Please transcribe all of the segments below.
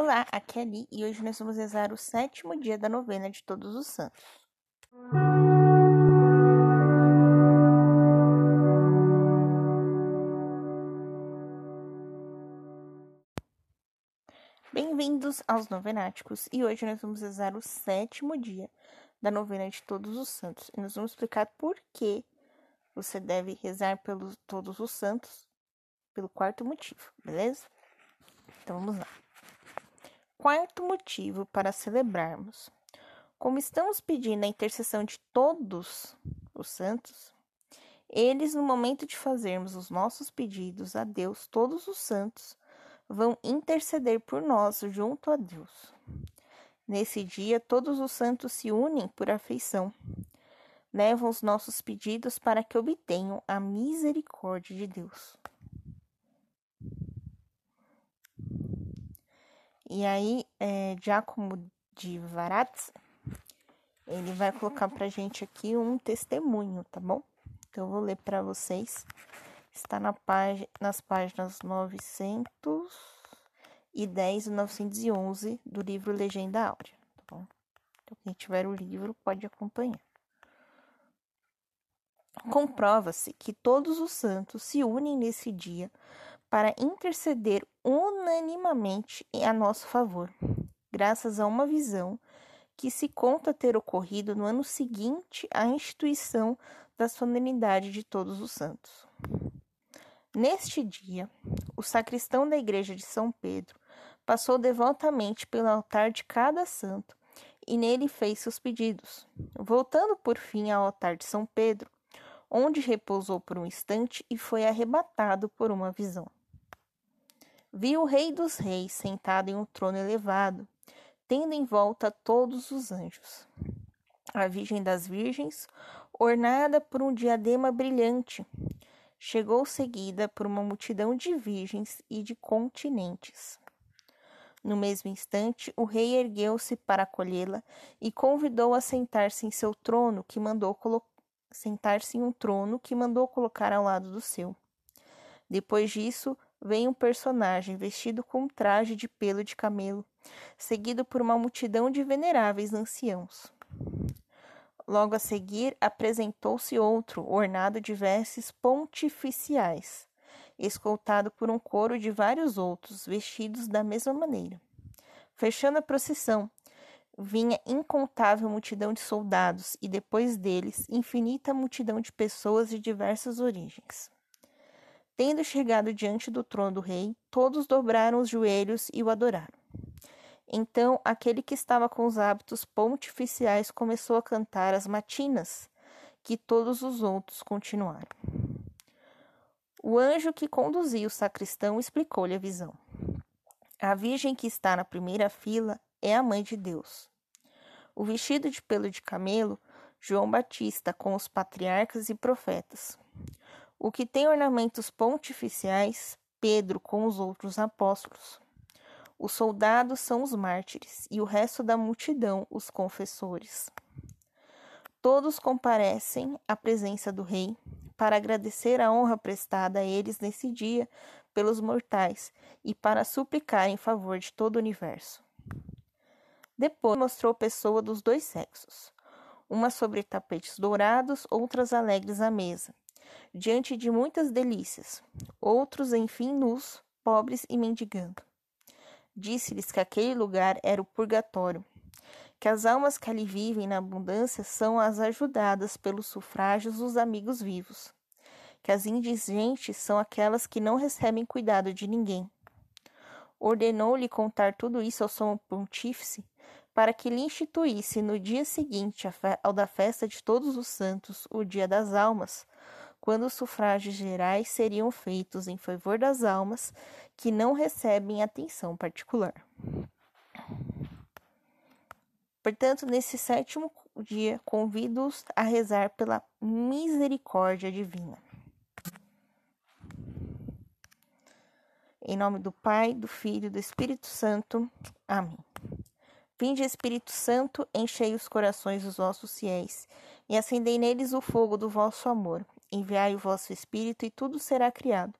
Olá, aqui é Ali e hoje nós vamos rezar o sétimo dia da novena de Todos os Santos. Bem-vindos aos Novenáticos e hoje nós vamos rezar o sétimo dia da novena de Todos os Santos e nós vamos explicar por que você deve rezar pelos Todos os Santos pelo quarto motivo, beleza? Então vamos lá. Quarto motivo para celebrarmos. Como estamos pedindo a intercessão de todos os santos, eles, no momento de fazermos os nossos pedidos a Deus, todos os santos, vão interceder por nós junto a Deus. Nesse dia, todos os santos se unem por afeição, levam os nossos pedidos para que obtenham a misericórdia de Deus. E aí, é, Giacomo de Varazzi, ele vai colocar pra gente aqui um testemunho, tá bom? Então, eu vou ler para vocês. Está na página, nas páginas 910 e 911 do livro Legenda Áurea, tá bom? Então, quem tiver o livro pode acompanhar. Comprova-se que todos os santos se unem nesse dia para interceder unanimamente a nosso favor, graças a uma visão que se conta ter ocorrido no ano seguinte à instituição da solenidade de Todos os Santos. Neste dia, o sacristão da igreja de São Pedro passou devotamente pelo altar de cada santo e nele fez seus pedidos. Voltando por fim ao altar de São Pedro, onde repousou por um instante e foi arrebatado por uma visão. Viu o Rei dos Reis sentado em um trono elevado, tendo em volta todos os anjos. A Virgem das Virgens, ornada por um diadema brilhante, chegou seguida por uma multidão de virgens e de continentes. No mesmo instante, o rei ergueu-se para acolhê-la e convidou a sentar-se em seu trono, que mandou sentar-se em um trono que mandou colocar ao lado do seu. Depois disso, vem um personagem vestido com um traje de pelo de camelo, seguido por uma multidão de veneráveis anciãos. Logo a seguir, apresentou-se outro, ornado de vestes pontificiais, escoltado por um coro de vários outros, vestidos da mesma maneira. Fechando a procissão, vinha incontável multidão de soldados e depois deles infinita multidão de pessoas de diversas origens. Tendo chegado diante do trono do rei, todos dobraram os joelhos e o adoraram. Então aquele que estava com os hábitos pontificiais começou a cantar as matinas, que todos os outros continuaram. O anjo que conduzia o sacristão explicou-lhe a visão. A virgem que está na primeira fila é a mãe de Deus. O vestido de pelo de camelo, João Batista com os patriarcas e profetas. O que tem ornamentos pontificiais, Pedro com os outros apóstolos. Os soldados são os mártires e o resto da multidão os confessores. Todos comparecem à presença do rei para agradecer a honra prestada a eles nesse dia pelos mortais e para suplicar em favor de todo o universo. Depois mostrou pessoa dos dois sexos, uma sobre tapetes dourados, outras alegres à mesa, diante de muitas delícias, outros, enfim, nus, pobres e mendigando. Disse-lhes que aquele lugar era o purgatório, que as almas que ali vivem na abundância são as ajudadas pelos sufrágios dos amigos vivos, que as indigentes são aquelas que não recebem cuidado de ninguém. Ordenou-lhe contar tudo isso ao sumo pontífice, para que lhe instituísse no dia seguinte ao da festa de todos os santos, o dia das almas, quando os sufrágios gerais seriam feitos em favor das almas que não recebem atenção particular. Portanto, nesse sétimo dia, convido-os a rezar pela misericórdia divina. Em nome do Pai, do Filho e do Espírito Santo. Amém. Vinde, Espírito Santo, enchei os corações dos vossos fiéis e acendei neles o fogo do vosso amor. Enviai o vosso Espírito, e tudo será criado,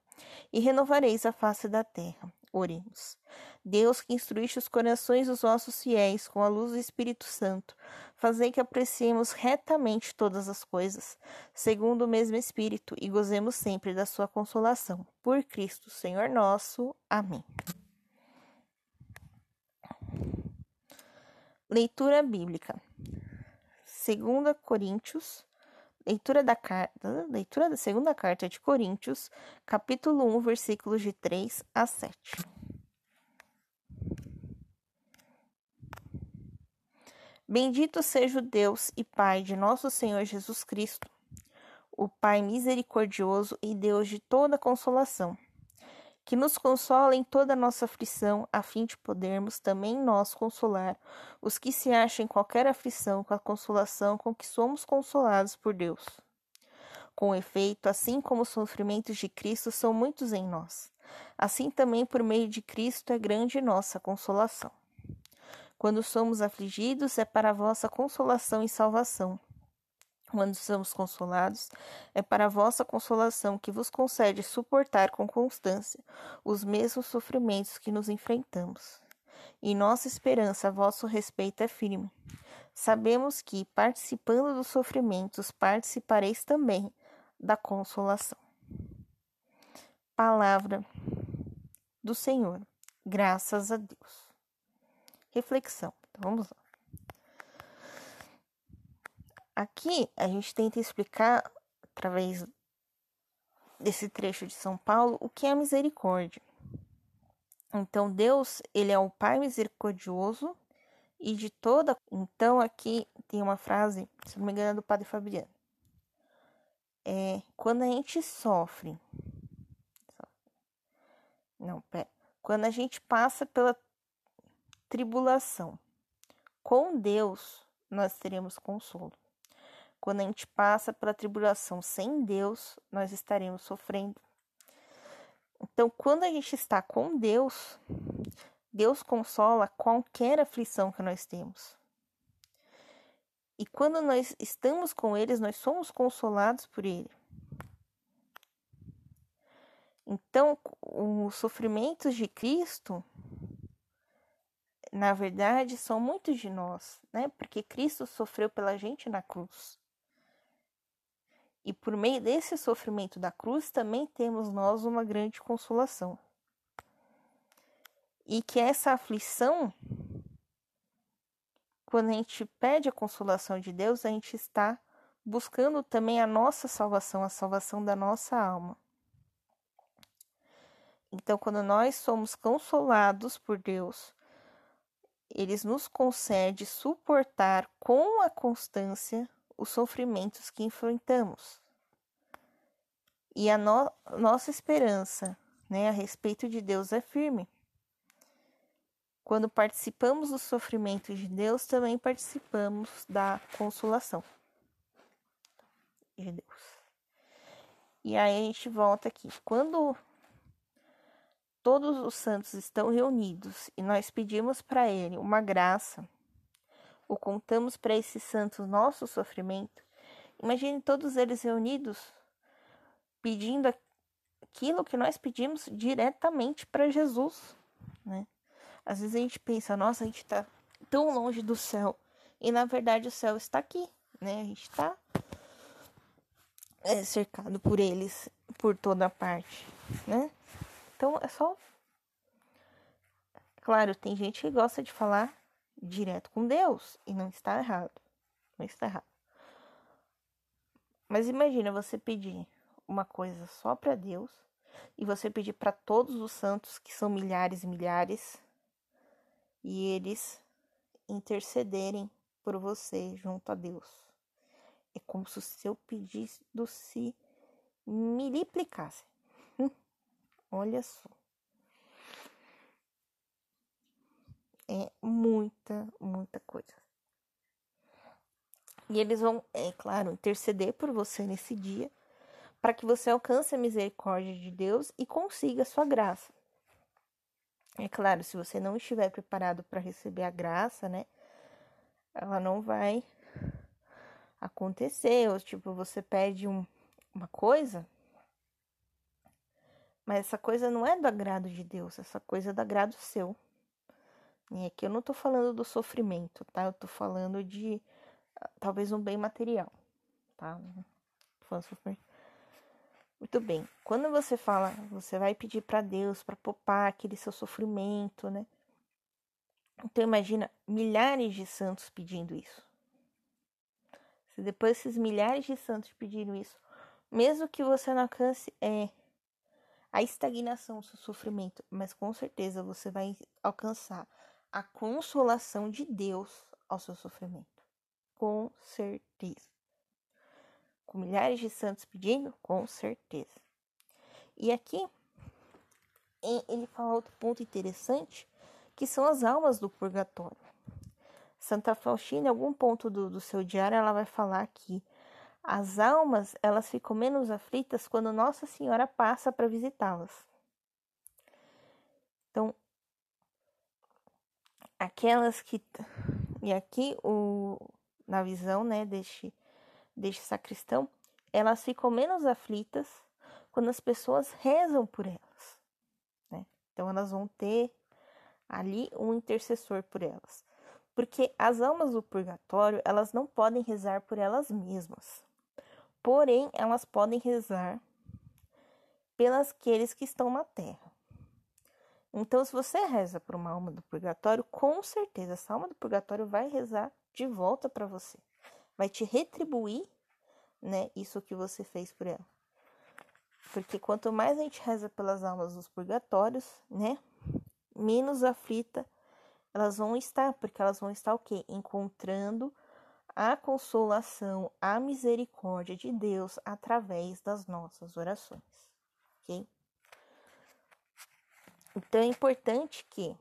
e renovareis a face da terra. Oremos. Deus que instruíste os corações dos vossos fiéis com a luz do Espírito Santo, fazei que apreciemos retamente todas as coisas, segundo o mesmo Espírito, e gozemos sempre da sua consolação. Por Cristo, Senhor nosso. Amém. Leitura bíblica. 2 Coríntios, leitura da carta, leitura da segunda carta de Coríntios, capítulo 1, versículos de 3 a 7. Bendito seja o Deus e Pai de nosso Senhor Jesus Cristo, o Pai misericordioso e Deus de toda consolação, que nos consola em toda nossa aflição, a fim de podermos também nós consolar os que se acham em qualquer aflição com a consolação com que somos consolados por Deus. Com efeito, assim como os sofrimentos de Cristo são muitos em nós, assim também por meio de Cristo é grande nossa consolação. Quando somos afligidos, é para a vossa consolação e salvação. Quando somos consolados, é para a vossa consolação que vos concede suportar com constância os mesmos sofrimentos que nos enfrentamos. E nossa esperança vosso respeito é firme. Sabemos que, participando dos sofrimentos, participareis também da consolação. Palavra do Senhor. Graças a Deus reflexão. Então vamos lá. Aqui a gente tenta explicar, através desse trecho de São Paulo, o que é misericórdia. Então, Deus, ele é o Pai misericordioso e de toda. Então, aqui tem uma frase, se não me engano, é do Padre Fabiano. É, quando a gente sofre. Não, pera. Quando a gente passa pela tribulação. Com Deus, nós teremos consolo. Quando a gente passa pela tribulação sem Deus, nós estaremos sofrendo. Então, quando a gente está com Deus, Deus consola qualquer aflição que nós temos. E quando nós estamos com eles, nós somos consolados por Ele. Então, os sofrimentos de Cristo na verdade, são muitos de nós, né? Porque Cristo sofreu pela gente na cruz. E por meio desse sofrimento da cruz, também temos nós uma grande consolação. E que essa aflição, quando a gente pede a consolação de Deus, a gente está buscando também a nossa salvação, a salvação da nossa alma. Então, quando nós somos consolados por Deus, eles nos concede suportar com a constância os sofrimentos que enfrentamos. E a no nossa esperança né, a respeito de Deus é firme. Quando participamos do sofrimento de Deus, também participamos da consolação de Deus. E aí a gente volta aqui. Quando todos os santos estão reunidos e nós pedimos para ele uma graça, ou contamos para esses santos nosso sofrimento, imagine todos eles reunidos pedindo aquilo que nós pedimos diretamente para Jesus, né? Às vezes a gente pensa, nossa, a gente está tão longe do céu, e na verdade o céu está aqui, né? A gente está é, cercado por eles por toda parte, né? Então é só. Claro, tem gente que gosta de falar direto com Deus e não está errado. Não está errado. Mas imagina você pedir uma coisa só para Deus e você pedir para todos os santos, que são milhares e milhares, e eles intercederem por você junto a Deus. É como se o seu pedido se miliplicasse. Olha só. É muita, muita coisa. E eles vão, é claro, interceder por você nesse dia, para que você alcance a misericórdia de Deus e consiga a sua graça. É claro, se você não estiver preparado para receber a graça, né? Ela não vai acontecer. Ou tipo, você pede um, uma coisa mas essa coisa não é do agrado de Deus, essa coisa é do agrado seu. E aqui eu não tô falando do sofrimento, tá? Eu tô falando de ah, talvez um bem material, tá? Muito bem. Quando você fala, você vai pedir para Deus para poupar aquele seu sofrimento, né? Então imagina milhares de santos pedindo isso. Se depois esses milhares de santos pediram isso, mesmo que você não alcance é, a estagnação do seu sofrimento, mas com certeza você vai alcançar a consolação de Deus ao seu sofrimento. Com certeza. Com milhares de santos pedindo, com certeza. E aqui ele fala outro ponto interessante, que são as almas do purgatório. Santa Faustina, em algum ponto do, do seu diário, ela vai falar que as almas elas ficam menos aflitas quando Nossa Senhora passa para visitá-las. Então, aquelas que e aqui o na visão, né, deste deste sacristão, elas ficam menos aflitas quando as pessoas rezam por elas, né? Então elas vão ter ali um intercessor por elas. Porque as almas do purgatório, elas não podem rezar por elas mesmas. Porém, elas podem rezar pelas aqueles que estão na terra. Então, se você reza por uma alma do purgatório, com certeza essa alma do purgatório vai rezar de volta para você. Vai te retribuir, né, isso que você fez por ela. Porque quanto mais a gente reza pelas almas dos purgatórios, né, menos aflita elas vão estar, porque elas vão estar o quê? Encontrando a consolação, a misericórdia de Deus através das nossas orações, ok? Então é importante que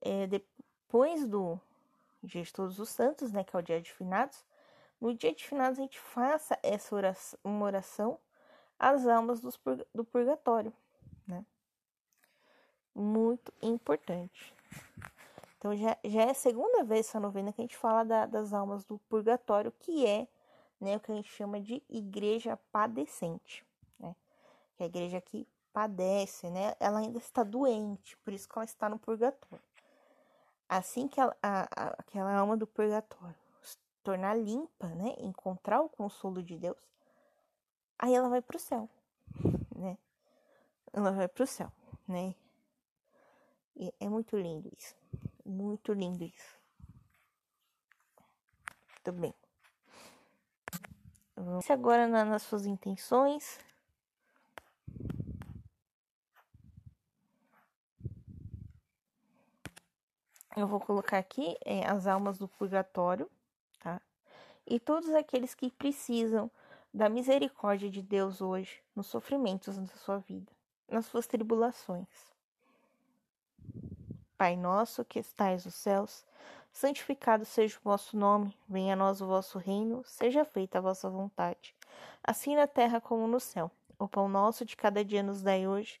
é, depois do Dia de Todos os Santos, né, que é o Dia de Finados, no Dia de Finados a gente faça essa oração, uma oração às almas dos, do purgatório, né? Muito importante. Então já, já é a segunda vez essa novena que a gente fala da, das almas do purgatório, que é né, o que a gente chama de igreja padecente, né? Que é a igreja que padece, né? Ela ainda está doente, por isso que ela está no purgatório. Assim que ela, a, a, aquela alma do purgatório se tornar limpa, né? Encontrar o consolo de Deus, aí ela vai para o céu, né? Ela vai para o céu, né? E é muito lindo isso. Muito lindo isso. Muito bem. Vamos agora na, nas suas intenções. Eu vou colocar aqui é, as almas do purgatório, tá? E todos aqueles que precisam da misericórdia de Deus hoje, nos sofrimentos da sua vida, nas suas tribulações. Pai nosso que estais nos céus, santificado seja o vosso nome, venha a nós o vosso reino, seja feita a vossa vontade, assim na terra como no céu. O pão nosso de cada dia nos dai hoje,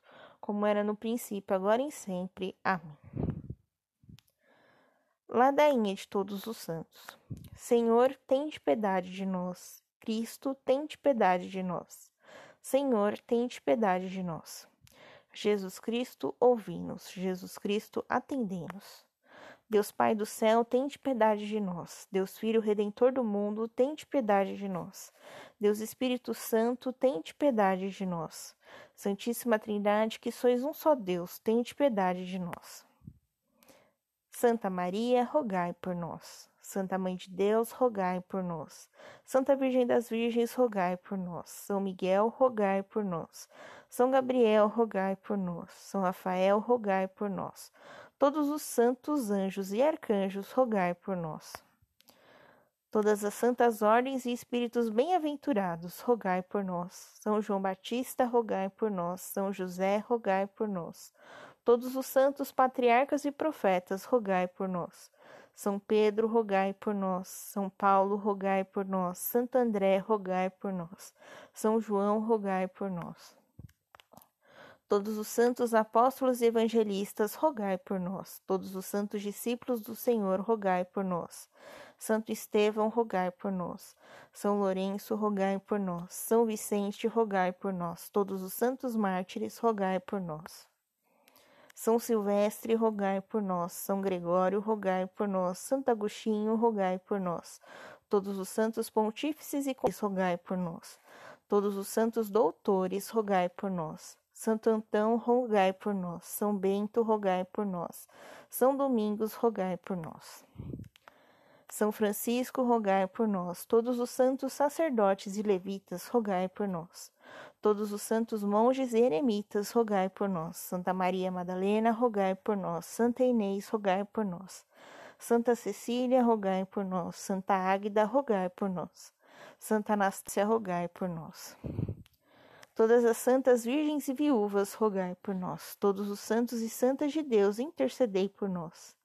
como era no princípio, agora e sempre. Amém. Ladainha de todos os santos. Senhor, tende piedade de nós. Cristo, tende piedade de nós. Senhor, tende piedade de nós. Jesus Cristo, ouvi-nos. Jesus Cristo, atendei-nos. Deus Pai do céu, tende piedade de nós. Deus Filho Redentor do mundo, tende piedade de nós. Deus Espírito Santo, tende piedade de nós. Santíssima Trindade, que sois um só Deus, tende piedade de nós. Santa Maria, rogai por nós. Santa Mãe de Deus, rogai por nós. Santa Virgem das Virgens, rogai por nós. São Miguel, rogai por nós. São Gabriel, rogai por nós. São Rafael, rogai por nós. Todos os santos anjos e arcanjos, rogai por nós. Todas as santas ordens e espíritos bem-aventurados, rogai por nós. São João Batista, rogai por nós. São José, rogai por nós. Todos os santos patriarcas e profetas, rogai por nós. São Pedro, rogai por nós. São Paulo, rogai por nós. Santo André, rogai por nós. São João, rogai por nós. Todos os santos apóstolos e evangelistas, rogai por nós. Todos os santos discípulos do Senhor, rogai por nós. Santo Estevão, rogai por nós. São Lourenço, rogai por nós. São Vicente, rogai por nós. Todos os santos mártires, rogai por nós. São Silvestre, rogai por nós. São Gregório, rogai por nós. Santo Agostinho, rogai por nós. Todos os santos pontífices e rogai por nós. Todos os santos doutores, rogai por nós. Santo Antão, rogai por nós. São Bento, rogai por nós. São Domingos, rogai por nós. São Francisco, rogai por nós. Todos os santos sacerdotes e levitas, rogai por nós. Todos os santos monges e eremitas, rogai por nós. Santa Maria Madalena, rogai por nós. Santa Inês, rogai por nós. Santa Cecília, rogai por nós. Santa Águida, rogai por nós. Santa Anastácia, rogai por nós. Todas as santas virgens e viúvas, rogai por nós. Todos os santos e santas de Deus, intercedei por nós.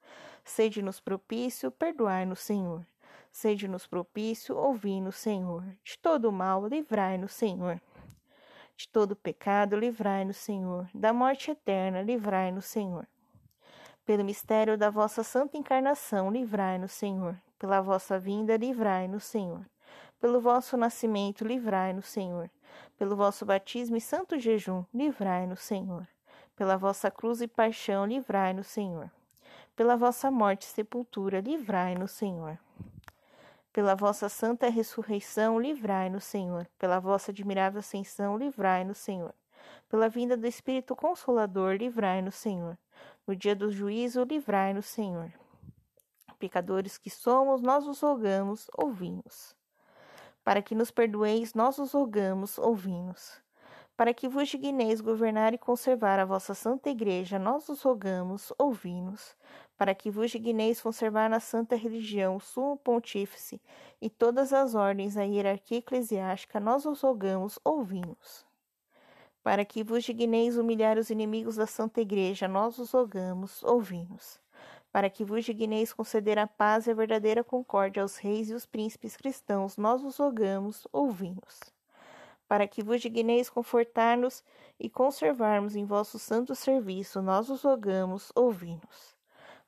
Sede-nos propício, perdoai-nos, Senhor. Sede-nos propício, ouvi-nos, Senhor. De todo mal, livrai-nos, Senhor de todo pecado, livrai-nos, Senhor. Da morte eterna, livrai-nos, Senhor. Pelo mistério da vossa santa encarnação, livrai-nos, Senhor. Pela vossa vinda, livrai-nos, Senhor. Pelo vosso nascimento, livrai-nos, Senhor. Pelo vosso batismo e santo jejum, livrai-nos, Senhor. Pela vossa cruz e paixão, livrai-nos, Senhor. Pela vossa morte e sepultura, livrai-nos, Senhor. Pela vossa santa ressurreição, livrai-nos, Senhor. Pela vossa admirável ascensão, livrai-nos, Senhor. Pela vinda do Espírito Consolador, livrai-nos, Senhor. No dia do juízo, livrai-nos, Senhor. Pecadores que somos, nós os rogamos, ouvimos. Para que nos perdoeis, nós os rogamos, ouvimos. Para que vos digneis governar e conservar a vossa santa igreja, nós os rogamos, ouvimos para que vos digneis conservar na santa religião o sumo pontífice e todas as ordens da hierarquia eclesiástica, nós os rogamos, ouvimos. Para que vos digneis humilhar os inimigos da santa igreja, nós os rogamos, ouvimos. Para que vos digneis conceder a paz e a verdadeira concórdia aos reis e os príncipes cristãos, nós os rogamos, ouvimos. Para que vos digneis confortar-nos e conservarmos em vosso santo serviço, nós os rogamos, ouvimos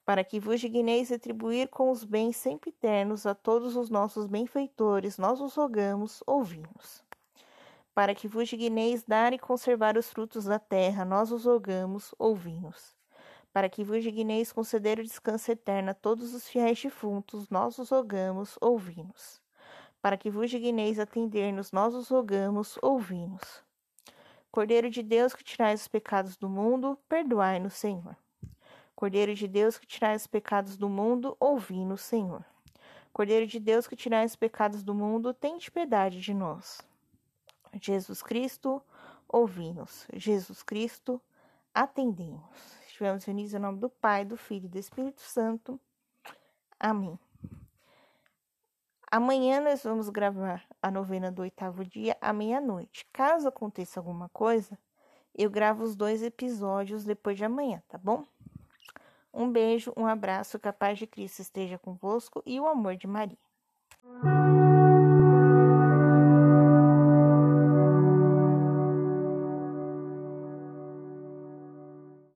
para que vos digneis retribuir com os bens sempre eternos a todos os nossos benfeitores, nós os rogamos, ouvimos. Para que vos digneis dar e conservar os frutos da terra, nós os rogamos, ouvimos. Para que vos digneis conceder o descanso eterno a todos os fiéis defuntos, nós os rogamos, ouvimos. Para que vos digneis atender-nos, nós os rogamos, ouvimos. Cordeiro de Deus que tirais os pecados do mundo, perdoai-nos, Senhor. Cordeiro de Deus que tirais os pecados do mundo, ouvi-nos, Senhor. Cordeiro de Deus que tirais os pecados do mundo, tende piedade de nós. Jesus Cristo, ouvi-nos. Jesus Cristo, atendemos. Estivemos unidos em nome do Pai, do Filho e do Espírito Santo. Amém. Amanhã nós vamos gravar a novena do oitavo dia à meia-noite. Caso aconteça alguma coisa, eu gravo os dois episódios depois de amanhã, tá bom? Um beijo, um abraço, que a paz de Cristo esteja convosco e o amor de Maria.